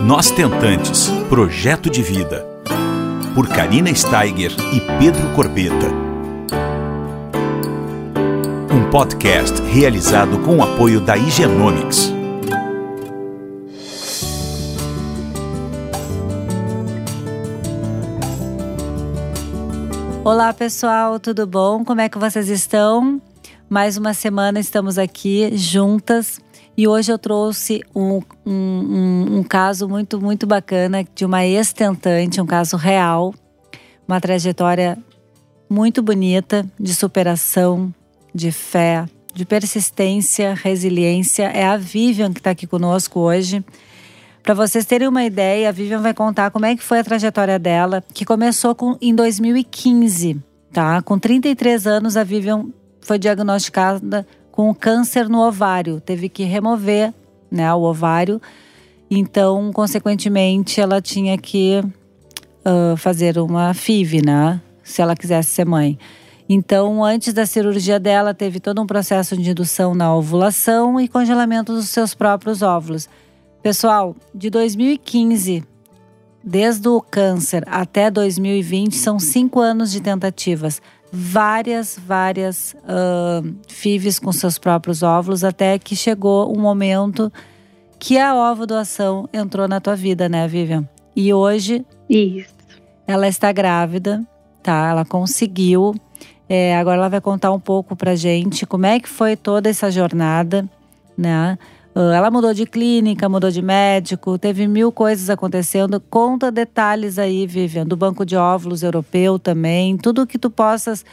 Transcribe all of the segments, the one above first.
Nós Tentantes Projeto de Vida. Por Karina Steiger e Pedro Corbeta. Um podcast realizado com o apoio da Higienomics. Olá pessoal, tudo bom? Como é que vocês estão? Mais uma semana estamos aqui juntas e hoje eu trouxe um, um, um, caso muito, muito bacana de uma ex-tentante, um caso real, uma trajetória muito bonita de superação, de fé, de persistência, resiliência. É a Vivian que está aqui conosco hoje. Para vocês terem uma ideia, a Vivian vai contar como é que foi a trajetória dela, que começou com, em 2015, tá? Com 33 anos, a Vivian foi diagnosticada com câncer no ovário, teve que remover né, o ovário. Então, consequentemente, ela tinha que uh, fazer uma FIV, né? Se ela quisesse ser mãe. Então, antes da cirurgia dela, teve todo um processo de indução na ovulação e congelamento dos seus próprios óvulos. Pessoal, de 2015, desde o câncer até 2020, são cinco anos de tentativas várias, várias uh, FIVs com seus próprios óvulos, até que chegou um momento que a ovo doação entrou na tua vida, né, Vivian? E hoje Isso. ela está grávida, tá? Ela conseguiu. É, agora ela vai contar um pouco pra gente como é que foi toda essa jornada, né? Ah, ela mudou de clínica, mudou de médico, teve mil coisas acontecendo. Conta detalhes aí, Vivian, do banco de óvulos europeu também, tudo que tu possas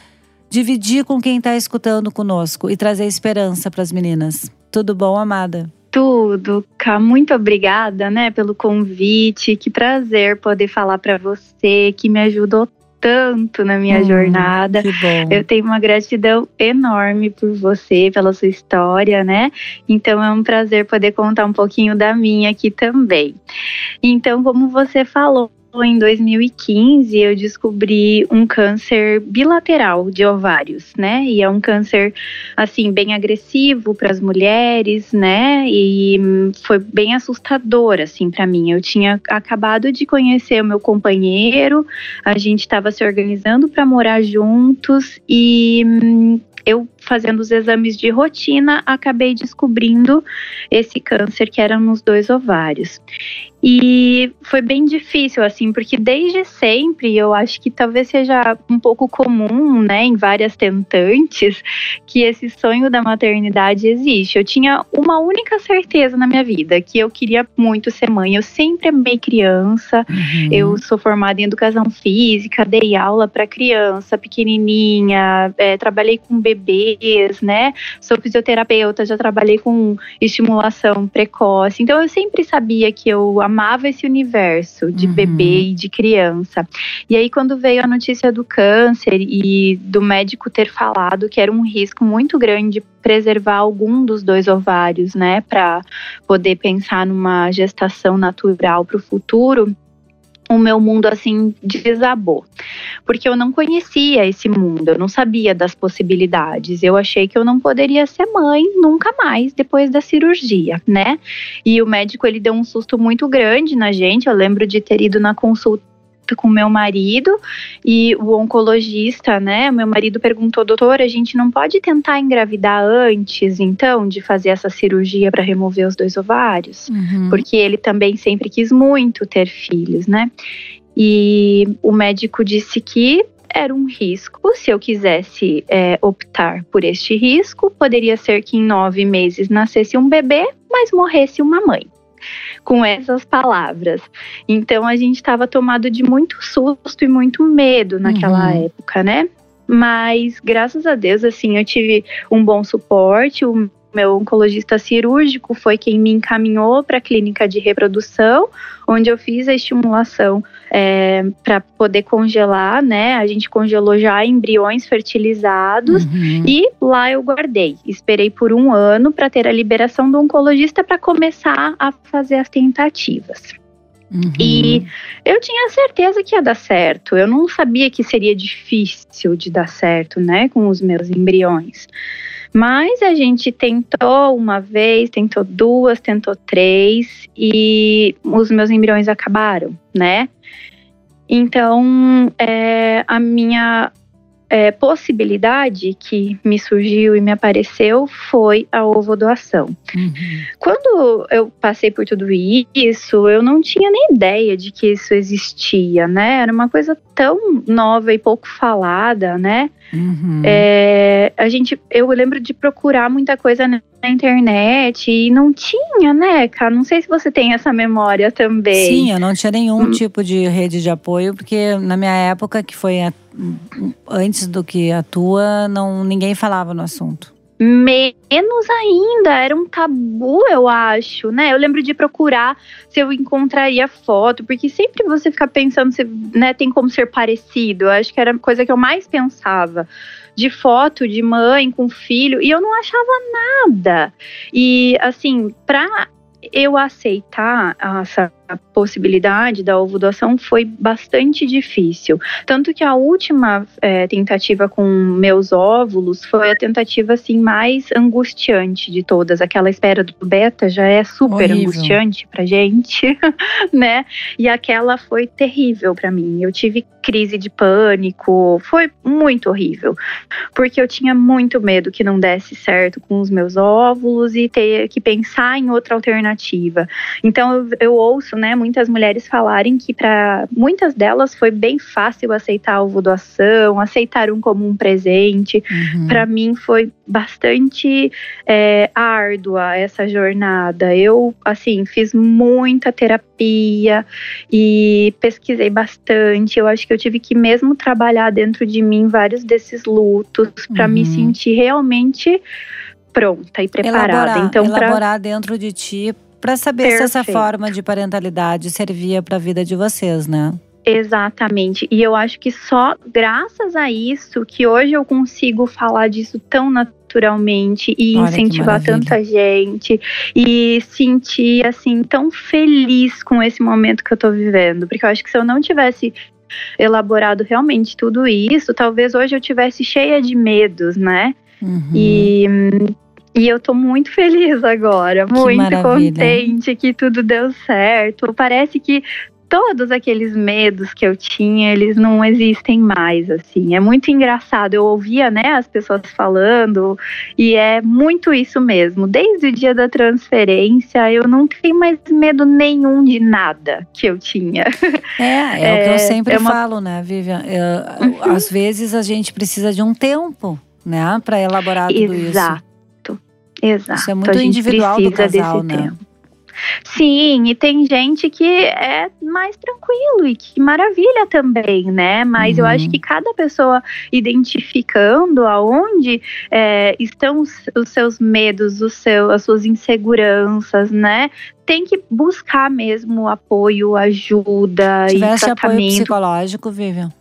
dividir com quem está escutando conosco e trazer esperança para as meninas. Tudo bom, amada? Tudo, Cá. Muito obrigada, né, pelo convite. Que prazer poder falar para você, que me ajudou tanto na minha hum, jornada. Eu tenho uma gratidão enorme por você, pela sua história, né? Então é um prazer poder contar um pouquinho da minha aqui também. Então, como você falou, em 2015 eu descobri um câncer bilateral de ovários, né? E é um câncer assim bem agressivo para as mulheres, né? E foi bem assustador assim para mim. Eu tinha acabado de conhecer o meu companheiro, a gente estava se organizando para morar juntos e eu fazendo os exames de rotina acabei descobrindo esse câncer que era nos dois ovários. E foi bem difícil, assim, porque desde sempre eu acho que talvez seja um pouco comum, né, em várias tentantes, que esse sonho da maternidade existe. Eu tinha uma única certeza na minha vida, que eu queria muito ser mãe. Eu sempre amei criança, uhum. eu sou formada em educação física, dei aula para criança pequenininha, é, trabalhei com bebês, né, sou fisioterapeuta, já trabalhei com estimulação precoce. Então eu sempre sabia que eu amava amava esse universo de uhum. bebê e de criança. E aí, quando veio a notícia do câncer e do médico ter falado que era um risco muito grande preservar algum dos dois ovários, né, para poder pensar numa gestação natural para o futuro, o meu mundo assim desabou. Porque eu não conhecia esse mundo, eu não sabia das possibilidades. Eu achei que eu não poderia ser mãe nunca mais depois da cirurgia, né? E o médico ele deu um susto muito grande na gente. Eu lembro de ter ido na consulta com meu marido e o oncologista, né? Meu marido perguntou, doutor, a gente não pode tentar engravidar antes, então, de fazer essa cirurgia para remover os dois ovários? Uhum. Porque ele também sempre quis muito ter filhos, né? E o médico disse que era um risco. Se eu quisesse é, optar por este risco, poderia ser que em nove meses nascesse um bebê, mas morresse uma mãe com essas palavras. Então a gente estava tomado de muito susto e muito medo naquela uhum. época, né? Mas graças a Deus, assim, eu tive um bom suporte. O meu oncologista cirúrgico foi quem me encaminhou para a clínica de reprodução, onde eu fiz a estimulação é, para poder congelar, né? A gente congelou já embriões fertilizados uhum. e lá eu guardei. Esperei por um ano para ter a liberação do oncologista para começar a fazer as tentativas. Uhum. E eu tinha certeza que ia dar certo. Eu não sabia que seria difícil de dar certo, né, com os meus embriões. Mas a gente tentou uma vez, tentou duas, tentou três e os meus embriões acabaram, né? Então, é, a minha é, possibilidade que me surgiu e me apareceu foi a ovodoação. Uhum. Quando eu passei por tudo isso, eu não tinha nem ideia de que isso existia, né? Era uma coisa tão nova e pouco falada, né? Uhum. É, a gente, eu lembro de procurar muita coisa na internet e não tinha, né, cara? Não sei se você tem essa memória também. Sim, eu não tinha nenhum hum. tipo de rede de apoio, porque na minha época, que foi a, antes do que a tua, não, ninguém falava no assunto menos ainda, era um tabu, eu acho, né? Eu lembro de procurar se eu encontraria foto, porque sempre você fica pensando se né, tem como ser parecido. Eu acho que era a coisa que eu mais pensava. De foto de mãe com filho, e eu não achava nada. E assim, pra eu aceitar essa possibilidade da ovudoação foi bastante difícil. Tanto que a última é, tentativa com meus óvulos foi a tentativa assim mais angustiante de todas. Aquela espera do beta já é super Horrível. angustiante pra gente, né? E aquela foi terrível para mim. Eu tive crise de pânico, foi muito horrível. Porque eu tinha muito medo que não desse certo com os meus óvulos e ter que pensar em outra alternativa. Então eu, eu ouço né, muitas mulheres falarem que para muitas delas foi bem fácil aceitar a ovodoação, aceitaram como um presente. Uhum. Para mim foi bastante é, árdua essa jornada. Eu, assim, fiz muita terapia e pesquisei bastante. Eu acho que eu tive que mesmo trabalhar dentro de mim vários desses lutos para uhum. me sentir realmente pronta e preparada. Elaborar, então, elaborar pra... dentro de ti para saber Perfeito. se essa forma de parentalidade servia para a vida de vocês, né? Exatamente. E eu acho que só graças a isso que hoje eu consigo falar disso tão naturalmente e Olha incentivar tanta gente e sentir assim tão feliz com esse momento que eu tô vivendo, porque eu acho que se eu não tivesse elaborado realmente tudo isso, talvez hoje eu tivesse cheia de medos, né? Uhum. E e eu tô muito feliz agora, muito contente que tudo deu certo. Parece que todos aqueles medos que eu tinha, eles não existem mais, assim. É muito engraçado. Eu ouvia, né, as pessoas falando, e é muito isso mesmo. Desde o dia da transferência, eu não tenho mais medo nenhum de nada que eu tinha. É, é, é o que eu é, sempre é uma... falo, né, Vivian? Eu, uhum. Às vezes a gente precisa de um tempo, né, para elaborar tudo Exato. isso. Exato. Exato. Isso é muito individual do casal, né? Tempo. Sim, e tem gente que é mais tranquilo e que maravilha também, né? Mas uhum. eu acho que cada pessoa identificando aonde é, estão os, os, seus medos, os seu, as suas inseguranças, né? Tem que buscar mesmo apoio, ajuda Tivesse e tratamento. apoio psicológico, Vivian?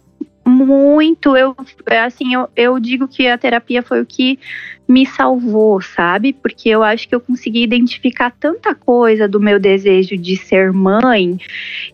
Muito. Eu, assim, eu, eu digo que a terapia foi o que me salvou, sabe? Porque eu acho que eu consegui identificar tanta coisa do meu desejo de ser mãe,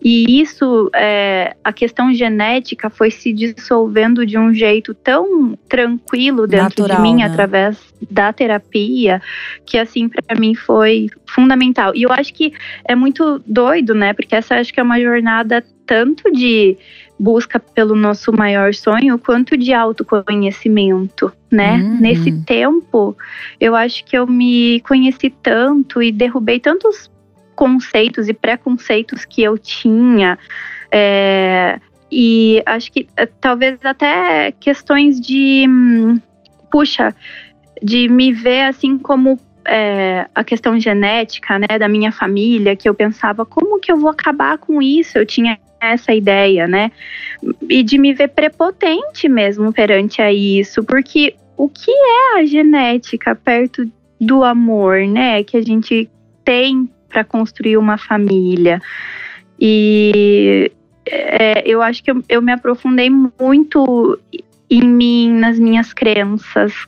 e isso, é, a questão genética foi se dissolvendo de um jeito tão tranquilo dentro Natural, de mim, né? através da terapia, que assim, para mim foi fundamental. E eu acho que é muito doido, né? Porque essa acho que é uma jornada tanto de busca pelo nosso maior sonho quanto de autoconhecimento, né? Uhum. Nesse tempo, eu acho que eu me conheci tanto e derrubei tantos conceitos e preconceitos que eu tinha. É, e acho que é, talvez até questões de. Hum, puxa, de me ver assim como é, a questão genética, né, da minha família, que eu pensava, como que eu vou acabar com isso? Eu tinha essa ideia, né? E de me ver prepotente mesmo perante a isso, porque o que é a genética perto do amor, né? Que a gente tem para construir uma família. E é, eu acho que eu, eu me aprofundei muito em mim, nas minhas crenças,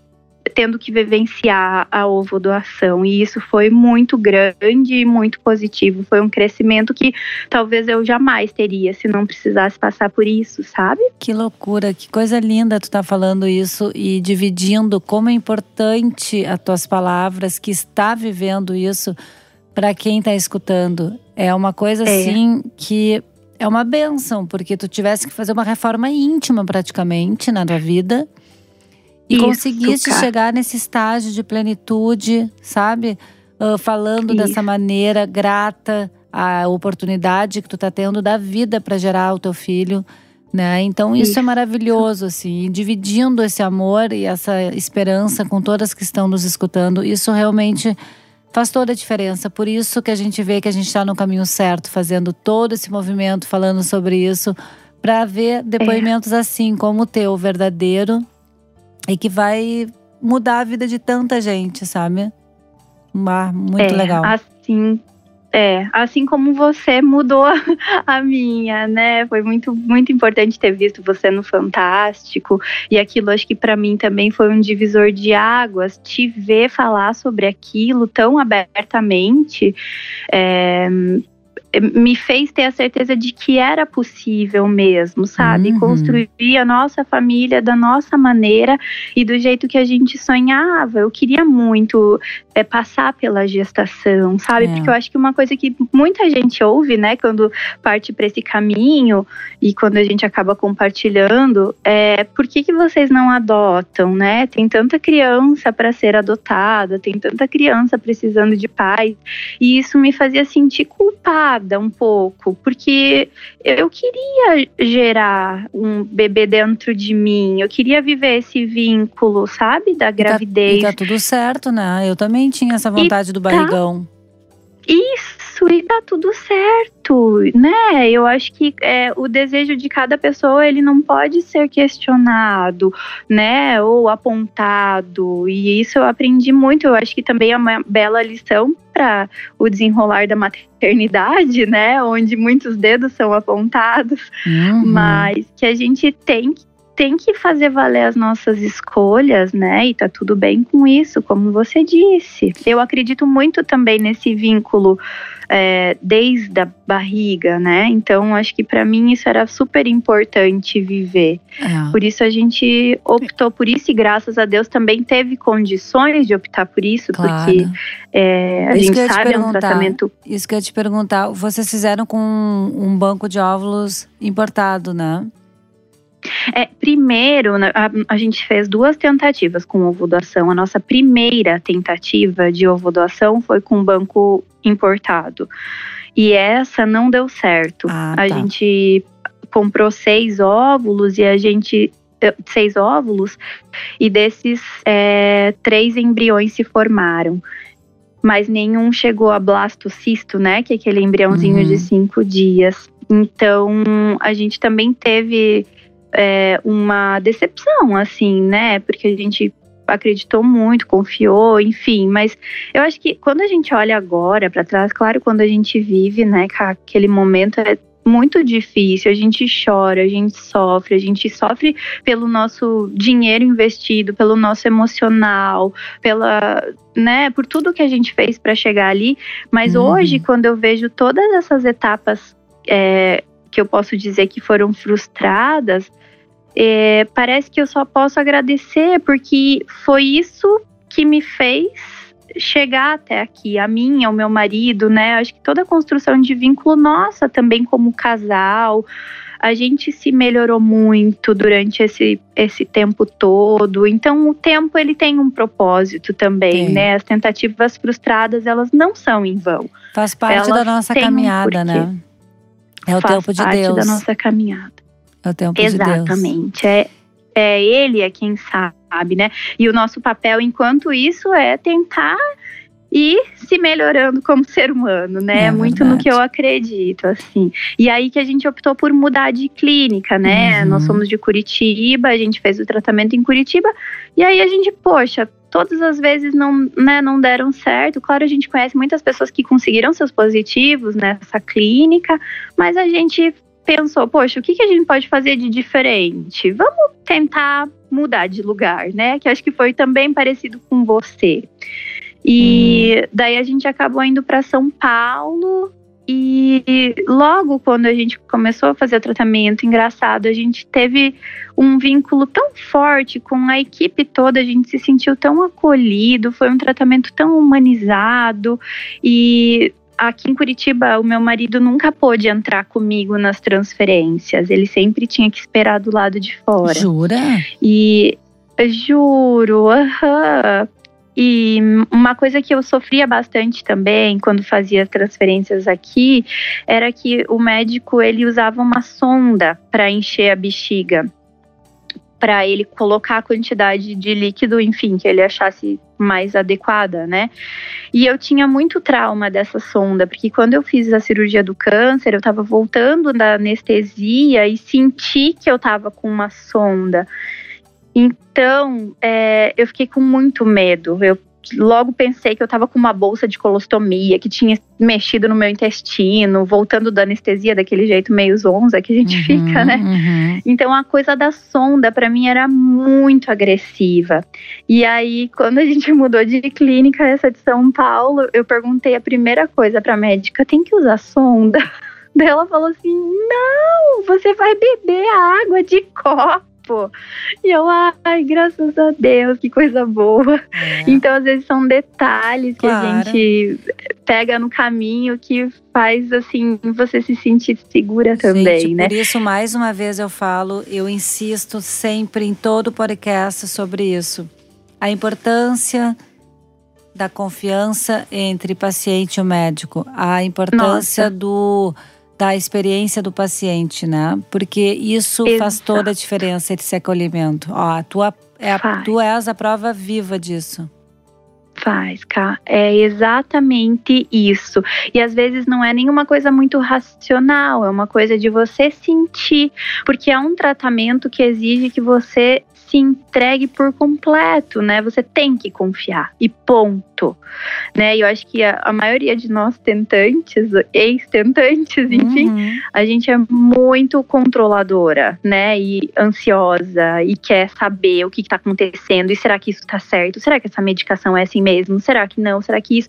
tendo que vivenciar a ovo doação e isso foi muito grande e muito positivo. Foi um crescimento que talvez eu jamais teria se não precisasse passar por isso, sabe? Que loucura, que coisa linda tu tá falando isso e dividindo como é importante as tuas palavras que está vivendo isso para quem está escutando. É uma coisa é. assim que é uma benção, porque tu tivesse que fazer uma reforma íntima praticamente na tua vida e Isso, conseguiste cara. chegar nesse estágio de plenitude, sabe? Uh, falando Isso. dessa maneira grata à oportunidade que tu tá tendo da vida para gerar o teu filho, né? Então isso, é isso, é maravilhoso assim, dividindo esse amor e essa esperança com todas que estão nos escutando. Isso realmente faz toda a diferença. Por isso que a gente vê que a gente está no caminho certo, fazendo todo esse movimento, falando sobre isso, para ver depoimentos é. assim como o teu, verdadeiro, e que vai mudar a vida de tanta gente, sabe? muito é, legal. Assim, é, assim como você mudou a minha, né? Foi muito, muito importante ter visto você no Fantástico. E aquilo, acho que para mim também foi um divisor de águas. Te ver falar sobre aquilo tão abertamente. É, me fez ter a certeza de que era possível mesmo, sabe? Uhum. Construir a nossa família da nossa maneira e do jeito que a gente sonhava. Eu queria muito é, passar pela gestação, sabe? É. Porque eu acho que uma coisa que muita gente ouve, né, quando parte para esse caminho e quando a gente acaba compartilhando, é por que, que vocês não adotam, né? Tem tanta criança para ser adotada, tem tanta criança precisando de pais, e isso me fazia sentir culpada um pouco, porque eu queria gerar um bebê dentro de mim, eu queria viver esse vínculo, sabe, da gravidez. E tá, e tá tudo certo, né? Eu também tinha essa vontade e do tá barrigão. Tá isso, e tá tudo certo, né? Eu acho que é, o desejo de cada pessoa ele não pode ser questionado, né? Ou apontado. E isso eu aprendi muito. Eu acho que também é uma bela lição para o desenrolar da maternidade, né? Onde muitos dedos são apontados, uhum. mas que a gente tem que tem que fazer valer as nossas escolhas, né? E tá tudo bem com isso, como você disse. Eu acredito muito também nesse vínculo é, desde a barriga, né? Então, acho que para mim isso era super importante viver. É. Por isso a gente optou por isso e graças a Deus também teve condições de optar por isso, claro. porque é, a isso gente sabe é um tratamento. Isso que eu ia te perguntar, vocês fizeram com um banco de óvulos importado, né? É, primeiro, a, a, gente fez duas tentativas com ovo doação. A nossa primeira tentativa de ovo doação foi com banco importado. E essa não deu certo. Ah, tá. A gente comprou seis óvulos e a gente eh, seis óvulos e desses é, três embriões se formaram mas nenhum chegou a blastocisto, né? Que é aquele embriãozinho uhum. de cinco dias. Então a gente também teve é, uma decepção, assim, né? Porque a gente acreditou muito, confiou, enfim. Mas eu acho que quando a gente olha agora para trás, claro, quando a gente vive, né, aquele momento é muito difícil, a gente chora, a gente sofre, a gente sofre pelo nosso dinheiro investido, pelo nosso emocional, pela, né, por tudo que a gente fez para chegar ali. Mas uhum. hoje, quando eu vejo todas essas etapas é, que eu posso dizer que foram frustradas, é, parece que eu só posso agradecer, porque foi isso que me fez chegar até aqui, a mim, ao meu marido, né? Acho que toda a construção de vínculo nossa também como casal, a gente se melhorou muito durante esse, esse tempo todo. Então, o tempo ele tem um propósito também, Sim. né? As tentativas frustradas elas não são em vão. Faz parte elas da nossa caminhada, um né? É o Faz tempo de parte Deus. da nossa caminhada. É o tempo Exatamente. De. É, é ele é quem sabe, né? E o nosso papel enquanto isso é tentar ir se melhorando como ser humano, né? É Muito verdade. no que eu acredito, assim. E aí que a gente optou por mudar de clínica, né? Uhum. Nós somos de Curitiba, a gente fez o tratamento em Curitiba, e aí a gente, poxa, todas as vezes não, né, não deram certo. Claro, a gente conhece muitas pessoas que conseguiram seus positivos nessa clínica, mas a gente pensou, poxa, o que, que a gente pode fazer de diferente? Vamos tentar mudar de lugar, né? Que acho que foi também parecido com você. E uhum. daí a gente acabou indo para São Paulo e logo quando a gente começou a fazer o tratamento, engraçado, a gente teve um vínculo tão forte com a equipe toda, a gente se sentiu tão acolhido, foi um tratamento tão humanizado e aqui em Curitiba, o meu marido nunca pôde entrar comigo nas transferências. Ele sempre tinha que esperar do lado de fora. Jura? E juro, aham. E uma coisa que eu sofria bastante também quando fazia transferências aqui era que o médico ele usava uma sonda para encher a bexiga, para ele colocar a quantidade de líquido, enfim, que ele achasse mais adequada, né? E eu tinha muito trauma dessa sonda, porque quando eu fiz a cirurgia do câncer, eu estava voltando da anestesia e senti que eu estava com uma sonda. Então, é, eu fiquei com muito medo. Eu logo pensei que eu estava com uma bolsa de colostomia, que tinha mexido no meu intestino, voltando da anestesia daquele jeito meio zonza que a gente uhum, fica, né? Uhum. Então a coisa da sonda para mim era muito agressiva. E aí, quando a gente mudou de clínica, essa de São Paulo, eu perguntei a primeira coisa para médica: tem que usar sonda? Daí ela falou assim: não, você vai beber a água de copo pô. E eu, ai, graças a Deus, que coisa boa. É. Então, às vezes, são detalhes que claro. a gente pega no caminho que faz, assim, você se sentir segura também, gente, né? Por isso, mais uma vez eu falo, eu insisto sempre em todo podcast sobre isso. A importância da confiança entre paciente e o médico, a importância Nossa. do da experiência do paciente, né? Porque isso Exato. faz toda a diferença esse acolhimento. Ó, tu, é a, tu és a prova viva disso. Faz, Cá. É exatamente isso. E às vezes não é nenhuma coisa muito racional, é uma coisa de você sentir, porque é um tratamento que exige que você se entregue por completo, né? Você tem que confiar e ponto, né? E eu acho que a, a maioria de nós tentantes, ex-tentantes, enfim, uhum. a gente é muito controladora, né? E ansiosa e quer saber o que está acontecendo e será que isso está certo? Será que essa medicação é assim mesmo? Será que não? Será que isso?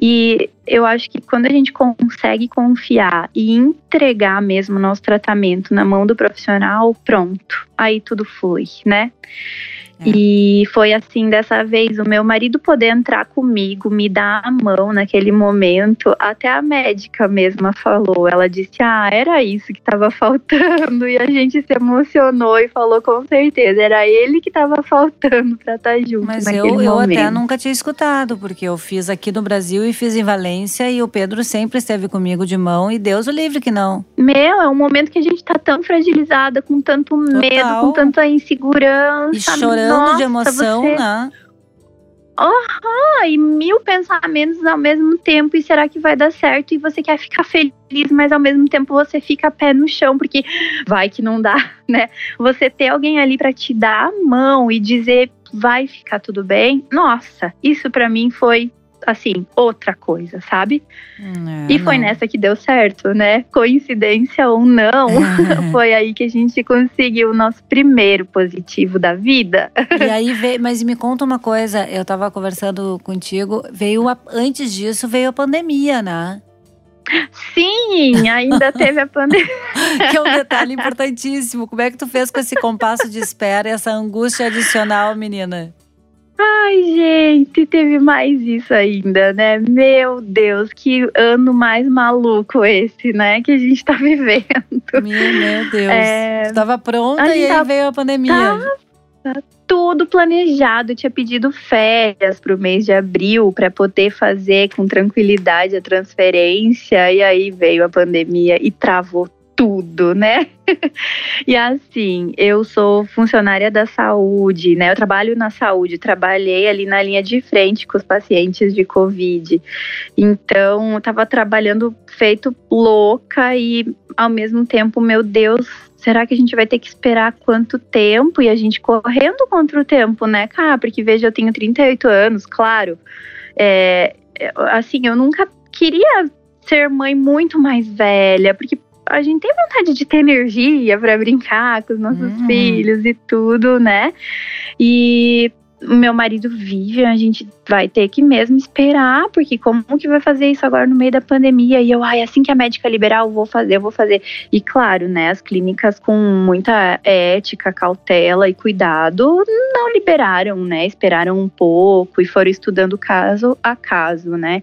E eu acho que quando a gente consegue confiar e entregar mesmo o nosso tratamento na mão do profissional, pronto, aí tudo flui, né? É. E foi assim dessa vez, o meu marido poder entrar comigo, me dar a mão naquele momento, até a médica mesma falou. Ela disse: Ah, era isso que estava faltando. E a gente se emocionou e falou: Com certeza, era ele que estava faltando para estar tá junto. Mas eu, eu até nunca tinha escutado, porque eu fiz aqui no Brasil e fiz em Valência e o Pedro sempre esteve comigo de mão e Deus o livre que não. Meu, é um momento que a gente tá tão fragilizada, com tanto Total. medo, com tanta insegurança. E chorando chorando de emoção, você... né? Aham, e mil pensamentos ao mesmo tempo. E será que vai dar certo? E você quer ficar feliz, mas ao mesmo tempo você fica pé no chão, porque vai que não dá, né? Você ter alguém ali para te dar a mão e dizer vai ficar tudo bem. Nossa, isso para mim foi assim, outra coisa, sabe? É, e foi não. nessa que deu certo, né? Coincidência ou não, é. foi aí que a gente conseguiu o nosso primeiro positivo da vida. E aí veio, mas me conta uma coisa, eu tava conversando contigo, veio a, antes disso veio a pandemia, né? Sim, ainda teve a pandemia. que é um detalhe importantíssimo. Como é que tu fez com esse compasso de espera e essa angústia adicional, menina? Ai, gente, teve mais isso ainda, né? Meu Deus, que ano mais maluco esse, né? Que a gente tá vivendo. Meu, meu Deus. É... Tava pronta e aí veio a pandemia. Tá tudo planejado. Eu tinha pedido férias para o mês de abril para poder fazer com tranquilidade a transferência. E aí veio a pandemia e travou tudo, né? e assim, eu sou funcionária da saúde, né? Eu trabalho na saúde, trabalhei ali na linha de frente com os pacientes de Covid. Então, eu tava trabalhando feito louca e ao mesmo tempo, meu Deus, será que a gente vai ter que esperar quanto tempo? E a gente correndo contra o tempo, né, cara? Porque veja, eu tenho 38 anos, claro. É, assim, eu nunca queria ser mãe muito mais velha, porque a gente tem vontade de ter energia para brincar com os nossos uhum. filhos e tudo, né? E meu marido vive, a gente vai ter que mesmo esperar, porque como que vai fazer isso agora no meio da pandemia? E eu, ai, assim que a médica liberar, eu vou fazer, eu vou fazer. E claro, né, as clínicas com muita ética, cautela e cuidado não liberaram, né? Esperaram um pouco e foram estudando caso a caso, né?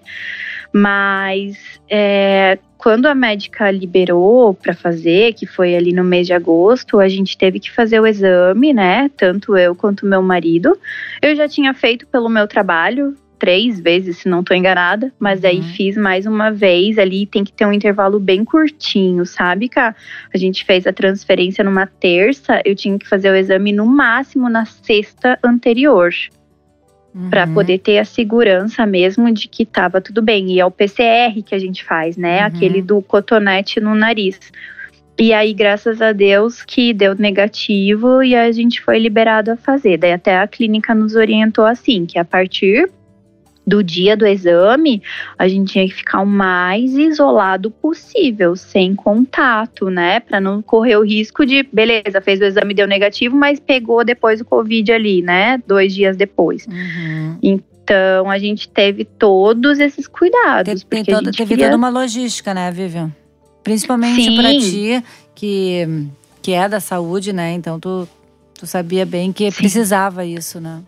Mas é, quando a médica liberou para fazer, que foi ali no mês de agosto, a gente teve que fazer o exame, né? Tanto eu quanto meu marido. Eu já tinha feito pelo meu trabalho três vezes, se não estou enganada, mas uhum. aí fiz mais uma vez ali, tem que ter um intervalo bem curtinho, sabe, Cá? A gente fez a transferência numa terça, eu tinha que fazer o exame no máximo na sexta anterior uhum. para poder ter a segurança mesmo de que estava tudo bem. E é o PCR que a gente faz, né? Uhum. Aquele do cotonete no nariz. E aí, graças a Deus, que deu negativo e a gente foi liberado a fazer. Daí até a clínica nos orientou assim, que a partir do dia do exame, a gente tinha que ficar o mais isolado possível, sem contato, né? Para não correr o risco de, beleza, fez o exame deu negativo, mas pegou depois o Covid ali, né? Dois dias depois. Uhum. Então a gente teve todos esses cuidados. Teve, toda, teve queria... toda uma logística, né, Vivian? Principalmente para ti, que, que é da saúde, né? Então tu, tu sabia bem que Sim. precisava isso, né?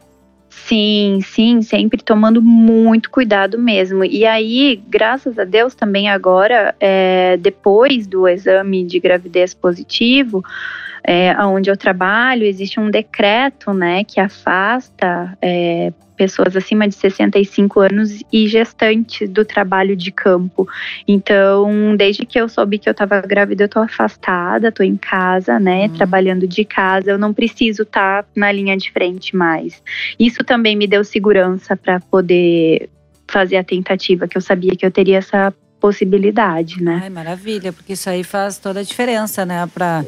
Sim, sim, sempre tomando muito cuidado mesmo. E aí, graças a Deus, também agora, é, depois do exame de gravidez positivo, é, onde eu trabalho, existe um decreto, né, que afasta é, pessoas acima de 65 anos e gestantes do trabalho de campo. Então, desde que eu soube que eu estava grávida, eu tô afastada, tô em casa, né, uhum. trabalhando de casa, eu não preciso estar tá na linha de frente mais. Isso também me deu segurança para poder fazer a tentativa, que eu sabia que eu teria essa possibilidade, né? Ai, maravilha, porque isso aí faz toda a diferença, né, para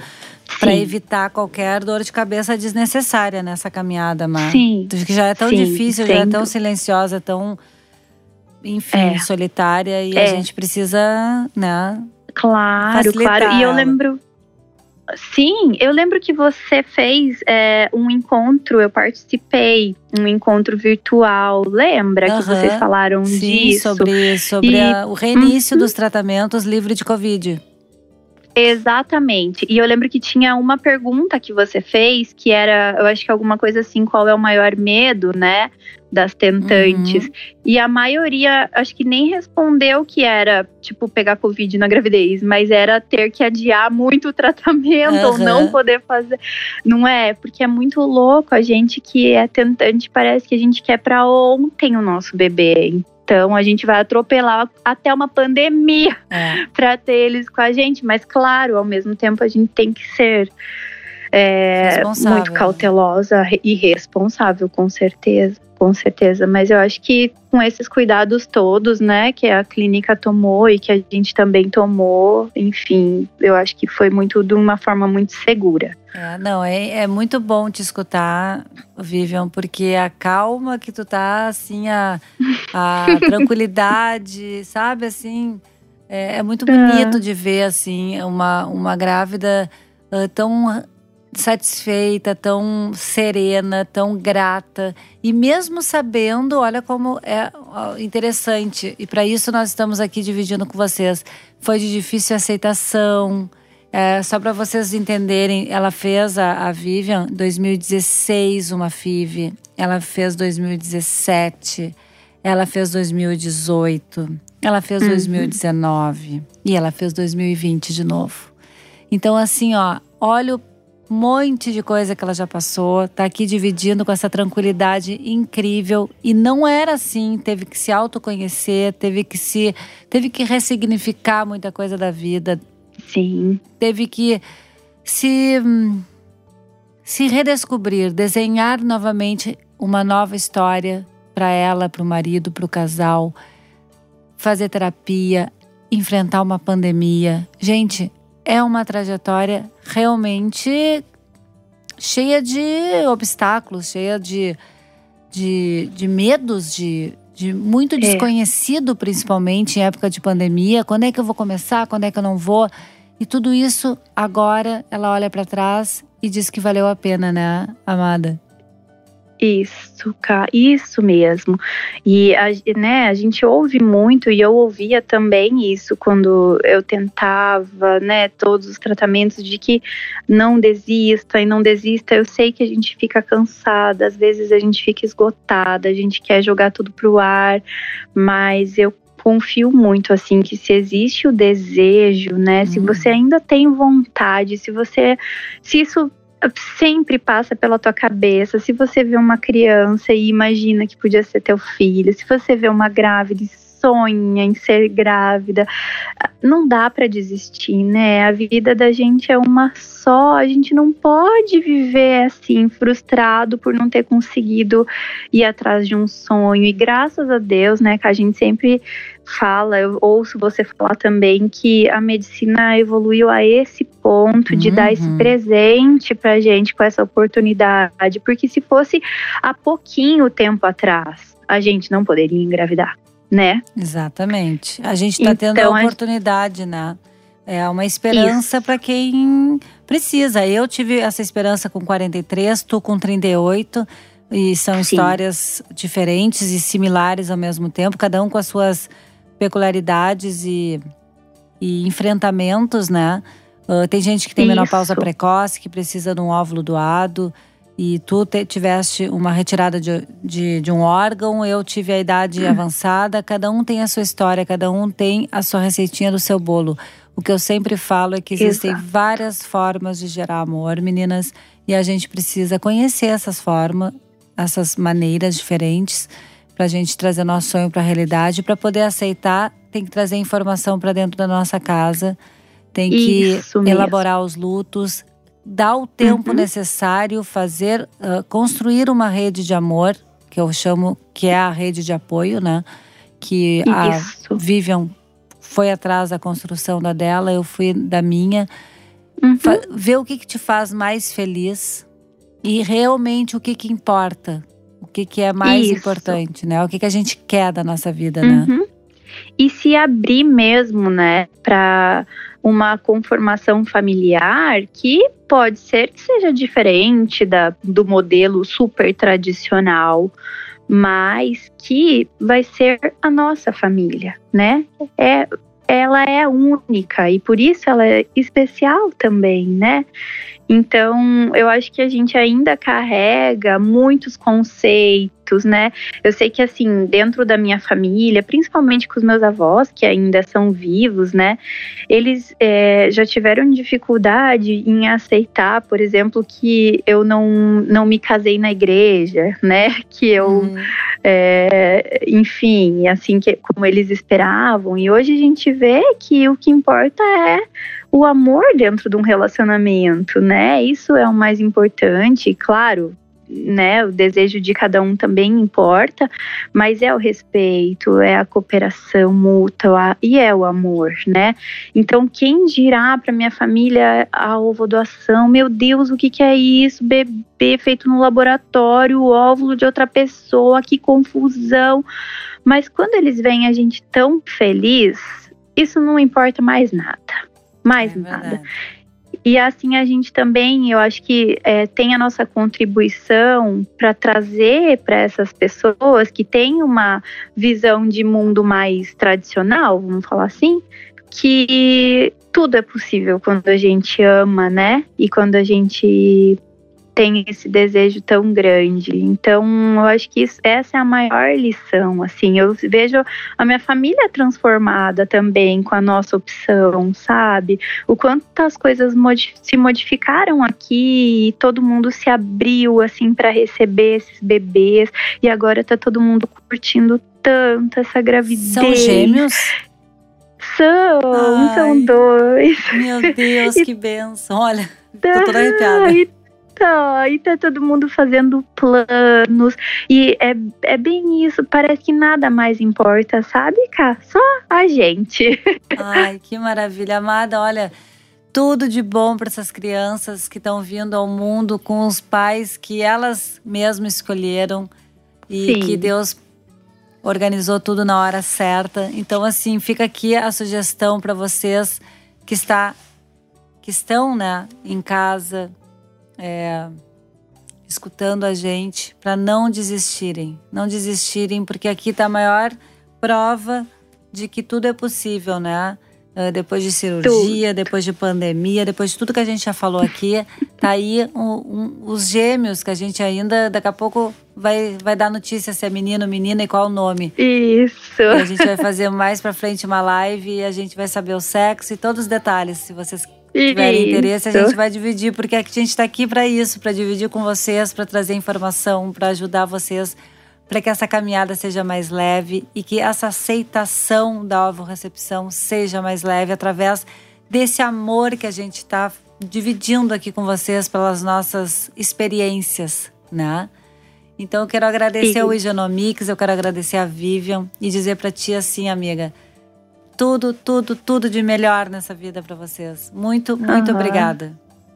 para evitar qualquer dor de cabeça desnecessária nessa caminhada, Mar. Sim. Que já é tão sim, difícil, já é tão silenciosa, tão, enfim, é. solitária e é. a gente precisa, né? Claro, claro. E eu lembro. Sim, eu lembro que você fez é, um encontro, eu participei, um encontro virtual. Lembra que vocês falaram Sim, disso? Sobre, sobre e, a, o reinício uhum. dos tratamentos livre de Covid. Exatamente. E eu lembro que tinha uma pergunta que você fez, que era, eu acho que alguma coisa assim, qual é o maior medo, né, das tentantes. Uhum. E a maioria, acho que nem respondeu que era, tipo, pegar Covid na gravidez, mas era ter que adiar muito o tratamento uhum. ou não poder fazer. Não é? Porque é muito louco a gente que é tentante, parece que a gente quer para ontem o nosso bebê. Então a gente vai atropelar até uma pandemia é. para ter eles com a gente. Mas claro, ao mesmo tempo a gente tem que ser é, muito cautelosa e responsável, com certeza com certeza. Mas eu acho que com esses cuidados todos, né, que a clínica tomou e que a gente também tomou, enfim, eu acho que foi muito de uma forma muito segura. É, não, é, é muito bom te escutar, Vivian, porque a calma que tu tá, assim, a, a tranquilidade, sabe, assim, é, é muito bonito é. de ver, assim, uma, uma grávida uh, tão satisfeita, tão serena, tão grata. E mesmo sabendo, olha como é interessante, e para isso nós estamos aqui dividindo com vocês. Foi de difícil aceitação. É, só para vocês entenderem, ela fez a, a Vivian 2016 uma FIV, ela fez 2017, ela fez 2018, ela fez uhum. 2019 e ela fez 2020 de novo. Então assim, ó, olha o monte de coisa que ela já passou, tá aqui dividindo com essa tranquilidade incrível e não era assim, teve que se autoconhecer, teve que se teve que ressignificar muita coisa da vida. Sim. Teve que se se redescobrir, desenhar novamente uma nova história para ela, para o marido, para o casal, fazer terapia, enfrentar uma pandemia. Gente, é uma trajetória realmente cheia de obstáculos, cheia de, de, de medos, de, de muito é. desconhecido, principalmente em época de pandemia. Quando é que eu vou começar? Quando é que eu não vou? E tudo isso agora ela olha para trás e diz que valeu a pena, né, amada? Isso, isso mesmo. E a, né, a gente ouve muito, e eu ouvia também isso quando eu tentava, né, todos os tratamentos de que não desista e não desista. Eu sei que a gente fica cansada, às vezes a gente fica esgotada, a gente quer jogar tudo pro ar, mas eu confio muito assim que se existe o desejo, né, se uhum. você ainda tem vontade, se você se isso sempre passa pela tua cabeça. Se você vê uma criança e imagina que podia ser teu filho, se você vê uma grávida e sonha em ser grávida, não dá para desistir, né? A vida da gente é uma só, a gente não pode viver assim frustrado por não ter conseguido ir atrás de um sonho. E graças a Deus, né, que a gente sempre fala, eu ouço você falar também que a medicina evoluiu a esse ponto de uhum. dar esse uhum. presente pra gente com essa oportunidade, porque se fosse há pouquinho tempo atrás, a gente não poderia engravidar, né? Exatamente. A gente está então, tendo a oportunidade, né? É uma esperança para quem precisa. Eu tive essa esperança com 43, tu com 38. E são Sim. histórias diferentes e similares ao mesmo tempo, cada um com as suas peculiaridades e, e enfrentamentos, né? Uh, tem gente que tem Isso. menopausa precoce, que precisa de um óvulo doado. E tu te, tiveste uma retirada de, de, de, um órgão, eu tive a idade hum. avançada. Cada um tem a sua história, cada um tem a sua receitinha do seu bolo. O que eu sempre falo é que existem Exato. várias formas de gerar amor, meninas, e a gente precisa conhecer essas formas, essas maneiras diferentes para a gente trazer nosso sonho para a realidade. Para poder aceitar, tem que trazer informação para dentro da nossa casa, tem que elaborar os lutos, dar o tempo uhum. necessário, fazer, uh, construir uma rede de amor, que eu chamo que é a rede de apoio, né? Que Isso. a Vivian foi atrás da construção da dela, eu fui da minha. Uhum. Ver o que, que te faz mais feliz e realmente o que, que importa que, que é mais Isso. importante, né? O que, que a gente quer da nossa vida, né? uhum. né? E se abrir mesmo, né, para uma conformação familiar que pode ser que seja diferente da, do modelo super tradicional, mas que vai ser a nossa família, né? É, ela é única e por isso ela é especial também, né? Então, eu acho que a gente ainda carrega muitos conceitos, né? Eu sei que, assim, dentro da minha família, principalmente com os meus avós, que ainda são vivos, né? Eles é, já tiveram dificuldade em aceitar, por exemplo, que eu não, não me casei na igreja, né? Que eu, uhum. é, enfim, assim que, como eles esperavam. E hoje a gente vê que o que importa é o amor dentro de um relacionamento, né? Isso é o mais importante, claro. Né, o desejo de cada um também importa, mas é o respeito, é a cooperação mútua e é o amor, né? Então, quem dirá para minha família a ovodoação, meu Deus, o que, que é isso? Bebê feito no laboratório, óvulo de outra pessoa, que confusão. Mas quando eles veem a gente tão feliz, isso não importa mais nada mais é nada. E assim a gente também, eu acho que é, tem a nossa contribuição para trazer para essas pessoas que têm uma visão de mundo mais tradicional, vamos falar assim, que tudo é possível quando a gente ama, né? E quando a gente tem esse desejo tão grande. Então, eu acho que isso, essa é a maior lição. Assim, eu vejo a minha família transformada também com a nossa opção, sabe? O quanto as coisas modif se modificaram aqui e todo mundo se abriu assim para receber esses bebês e agora tá todo mundo curtindo tanto essa gravidez. São gêmeos? São, Ai, são dois. Meu Deus, que benção. Olha, tô toda arrepiada e tá todo mundo fazendo planos. E é, é bem isso, parece que nada mais importa, sabe, Cá? Só a gente. Ai, que maravilha, amada. Olha, tudo de bom para essas crianças que estão vindo ao mundo com os pais que elas mesmas escolheram e Sim. que Deus organizou tudo na hora certa. Então, assim, fica aqui a sugestão para vocês que está que estão né, em casa, é, escutando a gente, para não desistirem. Não desistirem, porque aqui está a maior prova de que tudo é possível, né? Uh, depois de cirurgia, tudo. depois de pandemia, depois de tudo que a gente já falou aqui, tá aí um, um, os gêmeos que a gente ainda daqui a pouco vai, vai dar notícia se é menino, menina e qual o nome. Isso. E a gente vai fazer mais para frente uma live e a gente vai saber o sexo e todos os detalhes. Se vocês tiverem isso. interesse, a gente vai dividir, porque a gente está aqui para isso, para dividir com vocês, para trazer informação, para ajudar vocês para que essa caminhada seja mais leve e que essa aceitação da ovo-recepção seja mais leve através desse amor que a gente está dividindo aqui com vocês pelas nossas experiências, né? Então eu quero agradecer ao Higienomics, eu quero agradecer a Vivian e dizer para ti assim, amiga, tudo, tudo, tudo de melhor nessa vida para vocês. Muito, muito uhum. obrigada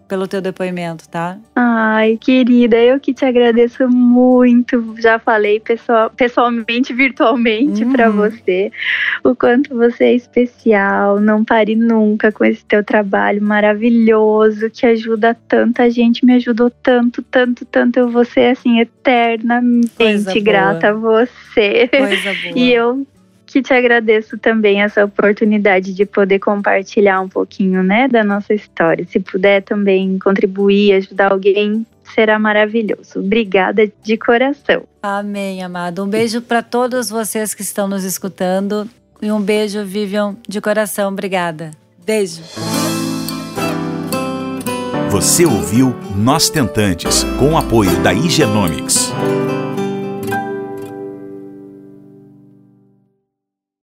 pelo teu depoimento, tá? Ai, querida, eu que te agradeço muito. Já falei pessoal, pessoalmente, virtualmente uhum. para você o quanto você é especial. Não pare nunca com esse teu trabalho maravilhoso que ajuda tanta gente, me ajudou tanto, tanto, tanto. Eu vou ser assim eternamente grata a você. Coisa boa. E eu que te agradeço também essa oportunidade de poder compartilhar um pouquinho, né, da nossa história. Se puder também contribuir, ajudar alguém, será maravilhoso. Obrigada de coração. Amém, amado. Um beijo para todos vocês que estão nos escutando e um beijo, Vivian, de coração. Obrigada. Beijo. Você ouviu Nós Tentantes, com o apoio da Higienomics.